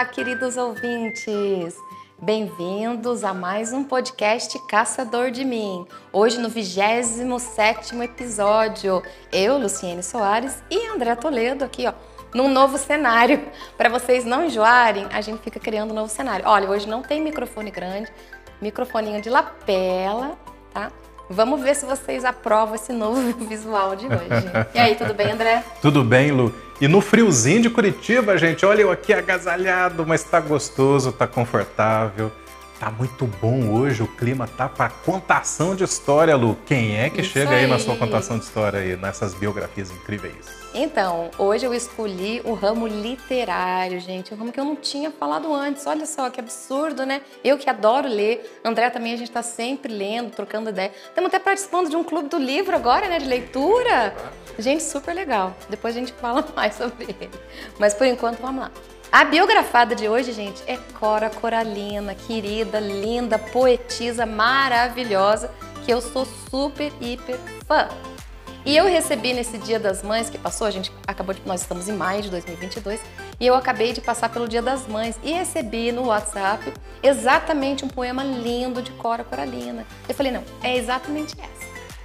Olá, queridos ouvintes! Bem-vindos a mais um podcast Caçador de Mim. Hoje no 27 episódio, eu, Luciene Soares e André Toledo aqui, ó, num novo cenário. Para vocês não enjoarem, a gente fica criando um novo cenário. Olha, hoje não tem microfone grande, microfoninho de lapela, tá? Vamos ver se vocês aprovam esse novo visual de hoje. E aí, tudo bem, André? Tudo bem, Lu. E no friozinho de Curitiba, gente, olha eu aqui agasalhado, mas tá gostoso, tá confortável. Tá muito bom hoje, o clima tá para contação de história, Lu. Quem é que Isso chega aí. aí na sua contação de história aí, nessas biografias incríveis? Então, hoje eu escolhi o ramo literário, gente, um ramo que eu não tinha falado antes. Olha só que absurdo, né? Eu que adoro ler, André também a gente tá sempre lendo, trocando ideia. Estamos até participando de um clube do livro agora, né, de leitura. Gente, super legal. Depois a gente fala mais sobre ele. Mas por enquanto, vamos lá. A biografada de hoje, gente, é Cora Coralina, querida, linda, poetisa, maravilhosa, que eu sou super, hiper fã. E eu recebi nesse Dia das Mães que passou, a gente acabou de, nós estamos em maio de 2022, e eu acabei de passar pelo Dia das Mães e recebi no WhatsApp exatamente um poema lindo de Cora Coralina. Eu falei, não, é exatamente essa.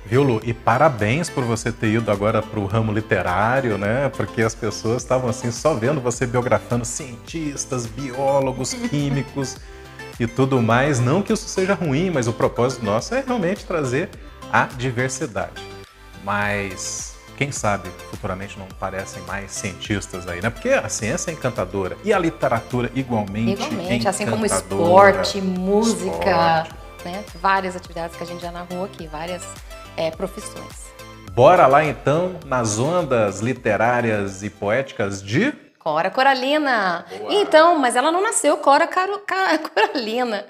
Viu, Lu? E parabéns por você ter ido agora para o ramo literário, né? Porque as pessoas estavam assim só vendo você biografando cientistas, biólogos, químicos e tudo mais. Não que isso seja ruim, mas o propósito nosso é realmente trazer a diversidade. Mas quem sabe futuramente não parecem mais cientistas aí, né? Porque a ciência é encantadora e a literatura igualmente. Igualmente, assim como esporte, música, esporte. né? Várias atividades que a gente já narrou aqui, várias é, profissões. Bora lá então nas ondas literárias e poéticas de Cora Coralina. Boa. Então, mas ela não nasceu Cora Caro, Coralina.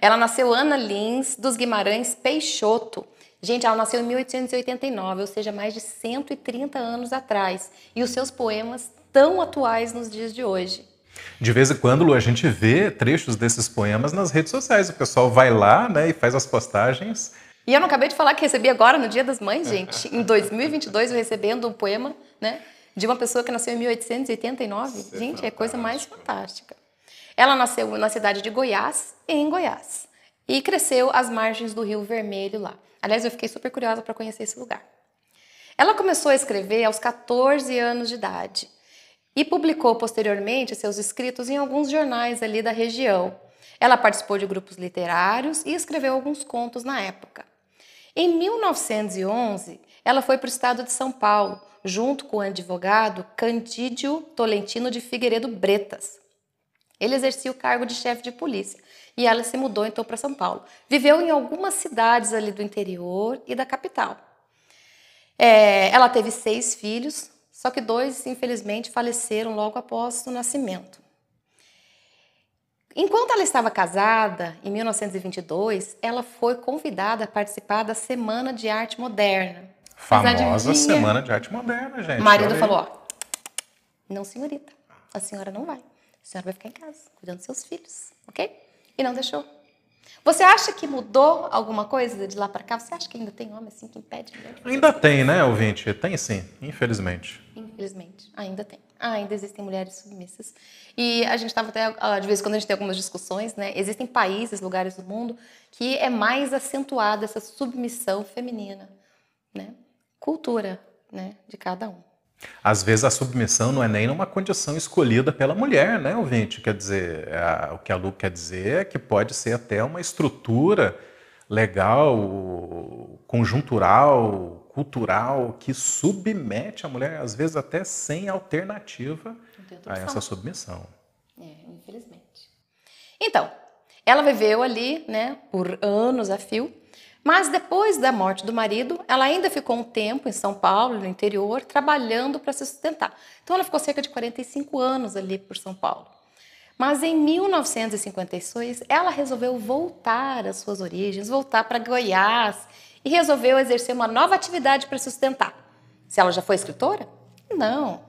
Ela nasceu Ana Lins dos Guimarães Peixoto. Gente, ela nasceu em 1889, ou seja, mais de 130 anos atrás. E os seus poemas tão atuais nos dias de hoje. De vez em quando, Lu, a gente vê trechos desses poemas nas redes sociais. O pessoal vai lá né, e faz as postagens e eu não acabei de falar que recebi agora no Dia das Mães, gente. Em 2022, eu recebendo um poema, né? De uma pessoa que nasceu em 1889. Isso é gente, é, é coisa mais fantástica. Ela nasceu na cidade de Goiás, em Goiás. E cresceu às margens do Rio Vermelho lá. Aliás, eu fiquei super curiosa para conhecer esse lugar. Ela começou a escrever aos 14 anos de idade e publicou posteriormente seus escritos em alguns jornais ali da região. Ela participou de grupos literários e escreveu alguns contos na época. Em 1911, ela foi para o estado de São Paulo, junto com o advogado Candídio Tolentino de Figueiredo Bretas. Ele exercia o cargo de chefe de polícia e ela se mudou então para São Paulo. Viveu em algumas cidades ali do interior e da capital. É, ela teve seis filhos, só que dois, infelizmente, faleceram logo após o nascimento. Enquanto ela estava casada, em 1922, ela foi convidada a participar da Semana de Arte Moderna. Famosa Semana de Arte Moderna, gente. O marido falou: ó, não, senhorita, a senhora não vai. A senhora vai ficar em casa, cuidando dos seus filhos, ok? E não deixou. Você acha que mudou alguma coisa de lá para cá? Você acha que ainda tem homem assim que impede? Ainda tem, né, ouvinte? Tem sim, infelizmente. Infelizmente, ainda tem. Ainda existem mulheres submissas. E a gente estava até, de vez em quando a gente tem algumas discussões, né? Existem países, lugares do mundo que é mais acentuada essa submissão feminina, né? Cultura, né, de cada um. Às vezes a submissão não é nem uma condição escolhida pela mulher, né, ouvinte? Quer dizer, a, o que a Lu quer dizer é que pode ser até uma estrutura legal, conjuntural, cultural, que submete a mulher, às vezes até sem alternativa a essa submissão. É, infelizmente. Então, ela viveu ali, né, por anos a fio, mas depois da morte do marido, ela ainda ficou um tempo em São Paulo, no interior, trabalhando para se sustentar. Então ela ficou cerca de 45 anos ali por São Paulo. Mas em 1956, ela resolveu voltar às suas origens, voltar para Goiás e resolveu exercer uma nova atividade para sustentar. Se ela já foi escritora? Não.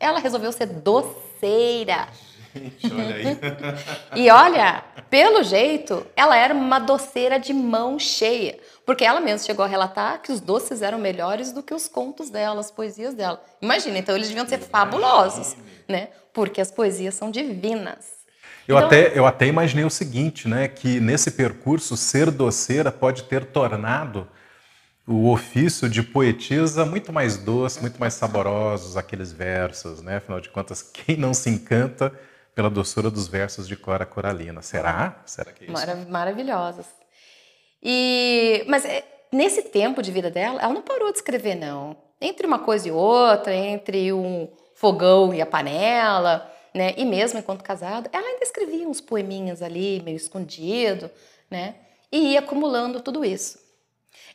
Ela resolveu ser doceira. Gente, olha aí. e olha, pelo jeito, ela era uma doceira de mão cheia, porque ela mesma chegou a relatar que os doces eram melhores do que os contos dela, as poesias dela. Imagina, então eles deviam ser fabulosos, né? Porque as poesias são divinas. Eu, então, até, eu até imaginei o seguinte, né? Que nesse percurso, ser doceira pode ter tornado o ofício de poetisa muito mais doce, muito mais saborosos aqueles versos, né? Afinal de contas, quem não se encanta pela doçura dos versos de Cora Coralina? Será? Será que é isso? Marav maravilhosos. E mas é, nesse tempo de vida dela, ela não parou de escrever não. Entre uma coisa e outra, entre um fogão e a panela, né? E mesmo enquanto casada, ela ainda escrevia uns poeminhas ali, meio escondido, né? E ia acumulando tudo isso.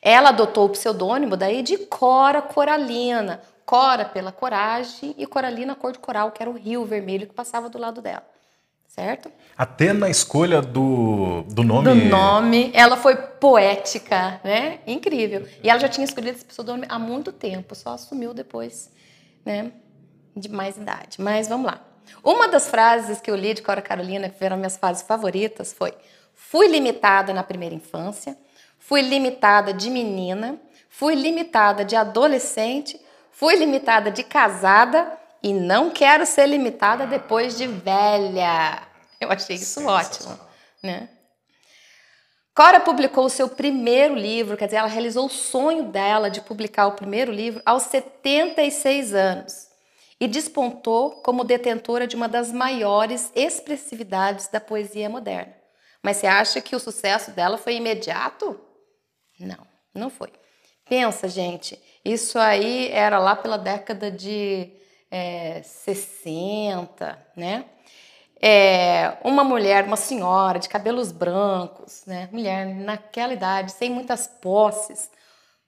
Ela adotou o pseudônimo daí de Cora Coralina. Cora pela coragem e Coralina cor de coral, que era o rio vermelho que passava do lado dela. Certo? Até na escolha do, do nome. Do nome, ela foi poética, né? Incrível. E ela já tinha escolhido esse pseudônimo há muito tempo, só assumiu depois, né? De mais idade. Mas vamos lá. Uma das frases que eu li de Cora Carolina, que foram minhas frases favoritas, foi: Fui limitada na primeira infância, fui limitada de menina, fui limitada de adolescente, fui limitada de casada e não quero ser limitada depois de velha. Eu achei isso ótimo, né? Cora publicou o seu primeiro livro, quer dizer, ela realizou o sonho dela de publicar o primeiro livro aos 76 anos e despontou como detentora de uma das maiores expressividades da poesia moderna. Mas você acha que o sucesso dela foi imediato? Não, não foi. Pensa, gente, isso aí era lá pela década de é, 60, né? É, uma mulher, uma senhora de cabelos brancos, né? Mulher naquela idade, sem muitas posses,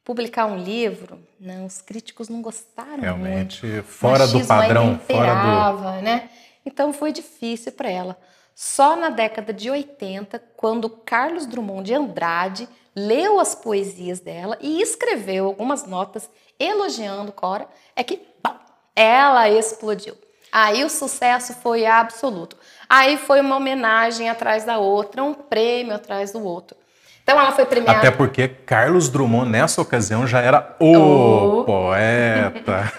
publicar um livro, né? os críticos não gostaram Realmente, muito. fora do padrão, fora do... né? Então foi difícil para ela. Só na década de 80, quando Carlos Drummond de Andrade leu as poesias dela e escreveu algumas notas elogiando Cora, é que pá, ela explodiu. Aí o sucesso foi absoluto. Aí foi uma homenagem atrás da outra, um prêmio atrás do outro. Então ela foi premiada. Até porque Carlos Drummond, nessa ocasião, já era o oh. poeta.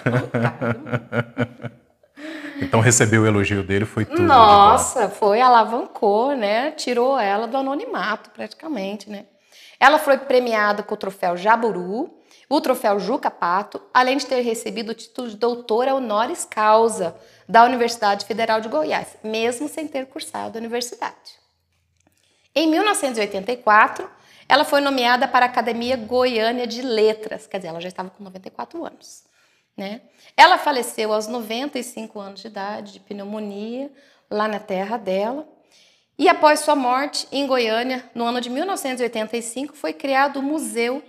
então recebeu o elogio dele, foi tudo. Nossa, foi, alavancou, né? Tirou ela do anonimato, praticamente, né? Ela foi premiada com o troféu Jaburu, o troféu Juca Pato, além de ter recebido o título de doutora honoris causa da Universidade Federal de Goiás, mesmo sem ter cursado a universidade. Em 1984, ela foi nomeada para a Academia Goiânia de Letras, quer dizer, ela já estava com 94 anos. Né? Ela faleceu aos 95 anos de idade de pneumonia lá na terra dela. E após sua morte, em Goiânia, no ano de 1985, foi criado o Museu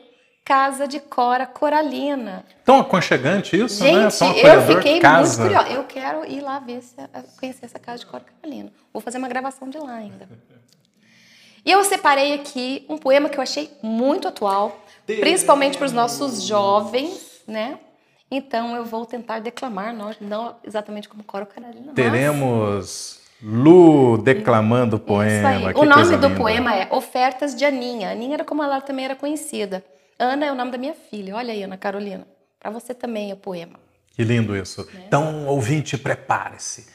Casa de Cora Coralina. Tão aconchegante isso, Gente, né? Gente, eu fiquei casa. muito curiosa. Eu quero ir lá ver se conhecer essa casa de Cora Coralina. Vou fazer uma gravação de lá ainda. E eu separei aqui um poema que eu achei muito atual, principalmente para os nossos jovens, né? Então eu vou tentar declamar, não exatamente como Cora Coralina. Teremos Lu declamando o poema. o nome do linda. poema é Ofertas de Aninha. Aninha era como ela também era conhecida. Ana é o nome da minha filha. Olha aí, Ana Carolina. Para você também é o poema. Que lindo isso. É. Então, ouvinte, prepare-se.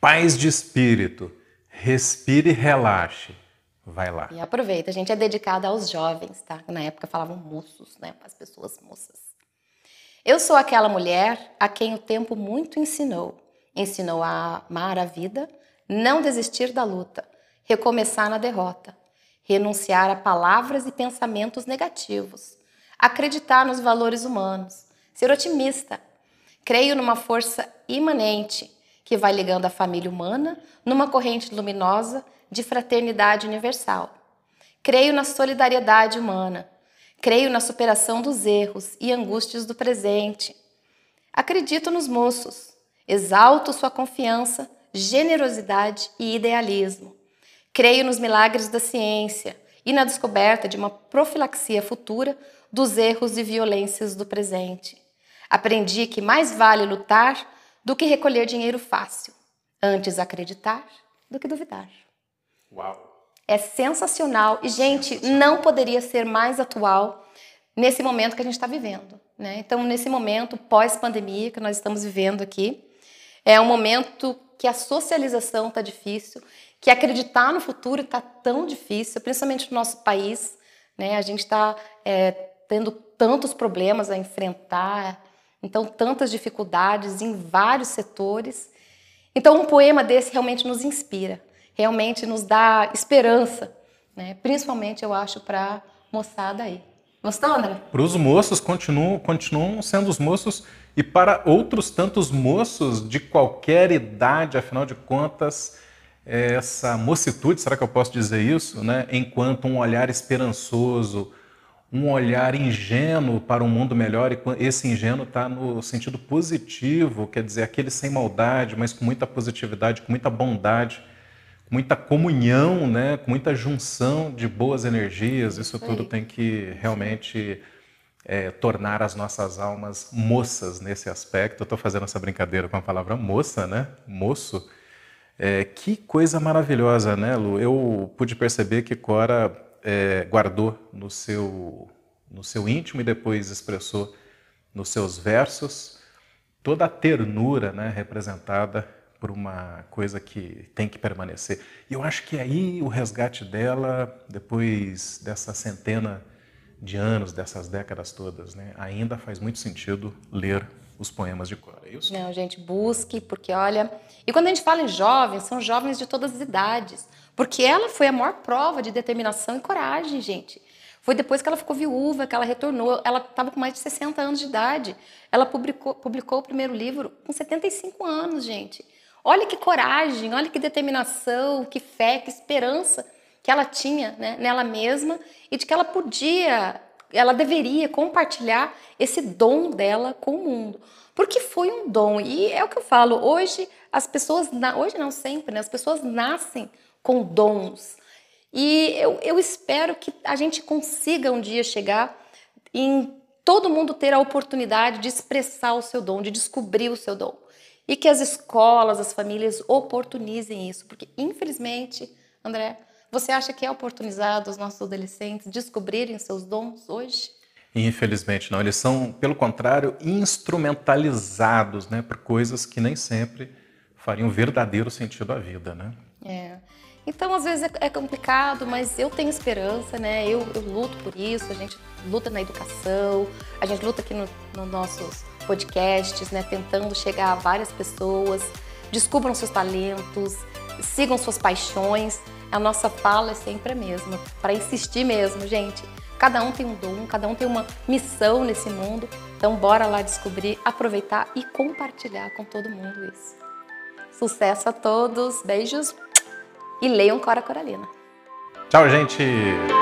Paz de espírito. Respire e relaxe. Vai lá. E aproveita. A gente é dedicada aos jovens, tá? Na época falavam moços, né? As pessoas moças. Eu sou aquela mulher a quem o tempo muito ensinou. Ensinou a amar a vida não desistir da luta, recomeçar na derrota, renunciar a palavras e pensamentos negativos, acreditar nos valores humanos, ser otimista. Creio numa força imanente que vai ligando a família humana numa corrente luminosa de fraternidade universal. Creio na solidariedade humana. Creio na superação dos erros e angústias do presente. Acredito nos moços. Exalto sua confiança generosidade e idealismo. Creio nos milagres da ciência e na descoberta de uma profilaxia futura dos erros e violências do presente. Aprendi que mais vale lutar do que recolher dinheiro fácil. Antes acreditar do que duvidar. Uau! É sensacional e, gente, sensacional. não poderia ser mais atual nesse momento que a gente está vivendo. Né? Então, nesse momento pós-pandemia que nós estamos vivendo aqui, é um momento que a socialização está difícil, que acreditar no futuro está tão difícil, principalmente no nosso país. Né? A gente está é, tendo tantos problemas a enfrentar, então tantas dificuldades em vários setores. Então um poema desse realmente nos inspira, realmente nos dá esperança, né? principalmente eu acho para moçada aí. Gostou, André? Para os moços, continuam, continuam sendo os moços, e para outros tantos moços de qualquer idade, afinal de contas, essa mocitude, será que eu posso dizer isso? Né? Enquanto um olhar esperançoso, um olhar ingênuo para um mundo melhor, e esse ingênuo está no sentido positivo, quer dizer, aquele sem maldade, mas com muita positividade, com muita bondade muita comunhão, né, muita junção de boas energias. Isso tudo tem que realmente é, tornar as nossas almas moças nesse aspecto. Eu estou fazendo essa brincadeira com a palavra moça, né? Moço. É, que coisa maravilhosa, né, Lu? Eu pude perceber que Cora é, guardou no seu, no seu íntimo e depois expressou nos seus versos toda a ternura né, representada por uma coisa que tem que permanecer. E eu acho que aí o resgate dela, depois dessa centena de anos, dessas décadas todas, né, ainda faz muito sentido ler os poemas de Cora. É isso? Não, gente, busque, porque olha. E quando a gente fala em jovens, são jovens de todas as idades. Porque ela foi a maior prova de determinação e coragem, gente. Foi depois que ela ficou viúva, que ela retornou. Ela estava com mais de 60 anos de idade. Ela publicou, publicou o primeiro livro com 75 anos, gente. Olha que coragem, olha que determinação, que fé, que esperança que ela tinha né, nela mesma e de que ela podia, ela deveria compartilhar esse dom dela com o mundo. Porque foi um dom. E é o que eu falo, hoje as pessoas, hoje não sempre, né, as pessoas nascem com dons. E eu, eu espero que a gente consiga um dia chegar em todo mundo ter a oportunidade de expressar o seu dom, de descobrir o seu dom e que as escolas, as famílias oportunizem isso, porque infelizmente, André, você acha que é oportunizado os nossos adolescentes descobrirem seus dons hoje? Infelizmente não, eles são, pelo contrário, instrumentalizados, né, por coisas que nem sempre fariam verdadeiro sentido à vida, né? É. Então, às vezes é, é complicado, mas eu tenho esperança, né? Eu, eu, luto por isso, a gente luta na educação, a gente luta aqui nos no nossos podcasts, né, tentando chegar a várias pessoas. Descubram seus talentos, sigam suas paixões. A nossa fala é sempre a mesma, para insistir mesmo, gente. Cada um tem um dom, cada um tem uma missão nesse mundo. Então, bora lá descobrir, aproveitar e compartilhar com todo mundo isso. Sucesso a todos, beijos e leiam Cora Coralina. Tchau, gente!